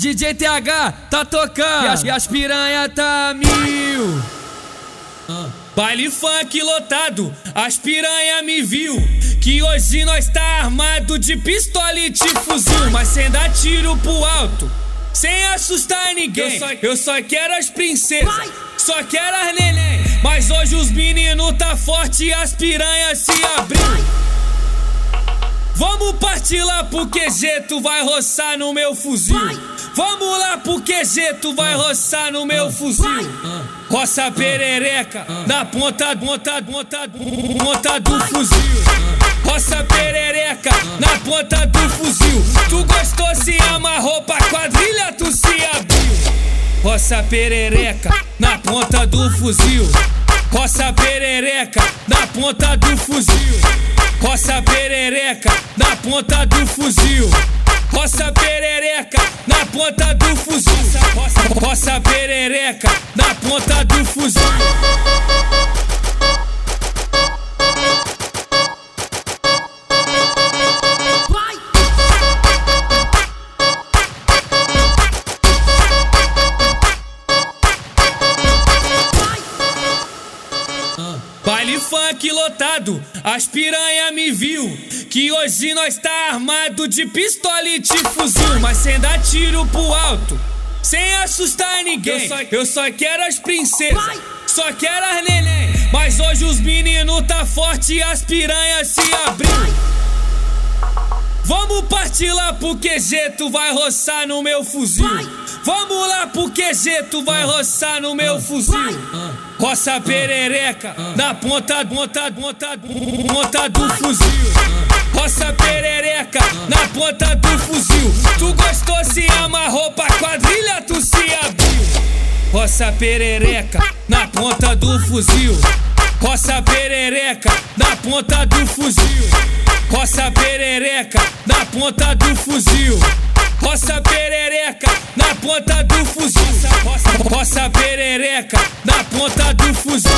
DJ TH tá tocando e as, e as piranha tá mil. Baile funk lotado, as piranha me viu. Que hoje nós tá armado de pistola e de fuzil, mas sem dar tiro pro alto, sem assustar ninguém. Eu só, eu só quero as princesas, só quero as neném. Mas hoje os meninos tá forte e as piranhas se abriu. Vamos partir lá pro QG, tu vai roçar no meu fuzil. Vamos lá pro QG, tu vai roçar no meu fuzil. Roça perereca, na ponta, ponta, ponta, ponta do fuzil. Roça perereca, na ponta do fuzil. Tu gostou, se amarrou pra quadrilha, tu se abriu. Roça perereca, na ponta do fuzil. Roça perereca, na ponta do fuzil. Roça perereca, na ponta do fuzil. Roça perereca, na ponta do fuzil. Roça, perereca, na ponta do fuzil. Baile funk lotado, as piranha me viu. Que hoje nós tá armado de pistola e de fuzil, mas sem dar tiro pro alto, sem assustar ninguém. Eu só, eu só quero as princesas, só quero as neném. Mas hoje os meninos tá forte e as piranhas se abriu. Vamos partir lá pro QG, tu vai roçar no meu fuzil. Vamos lá pro QG, tu vai roçar no meu fuzil. Roça perereca, na ponta, ponta, ponta, ponta do fuzil. Roça perereca, na ponta do fuzil. Tu gostou, se amarrou pra quadrilha, tu se abriu. Roça perereca, na ponta do fuzil. Roça perereca, na ponta do fuzil. Roça perereca, na ponta do fuzil. Roça perereca, na ponta do fuzil. Roça, perereca, na ponta do fuzil.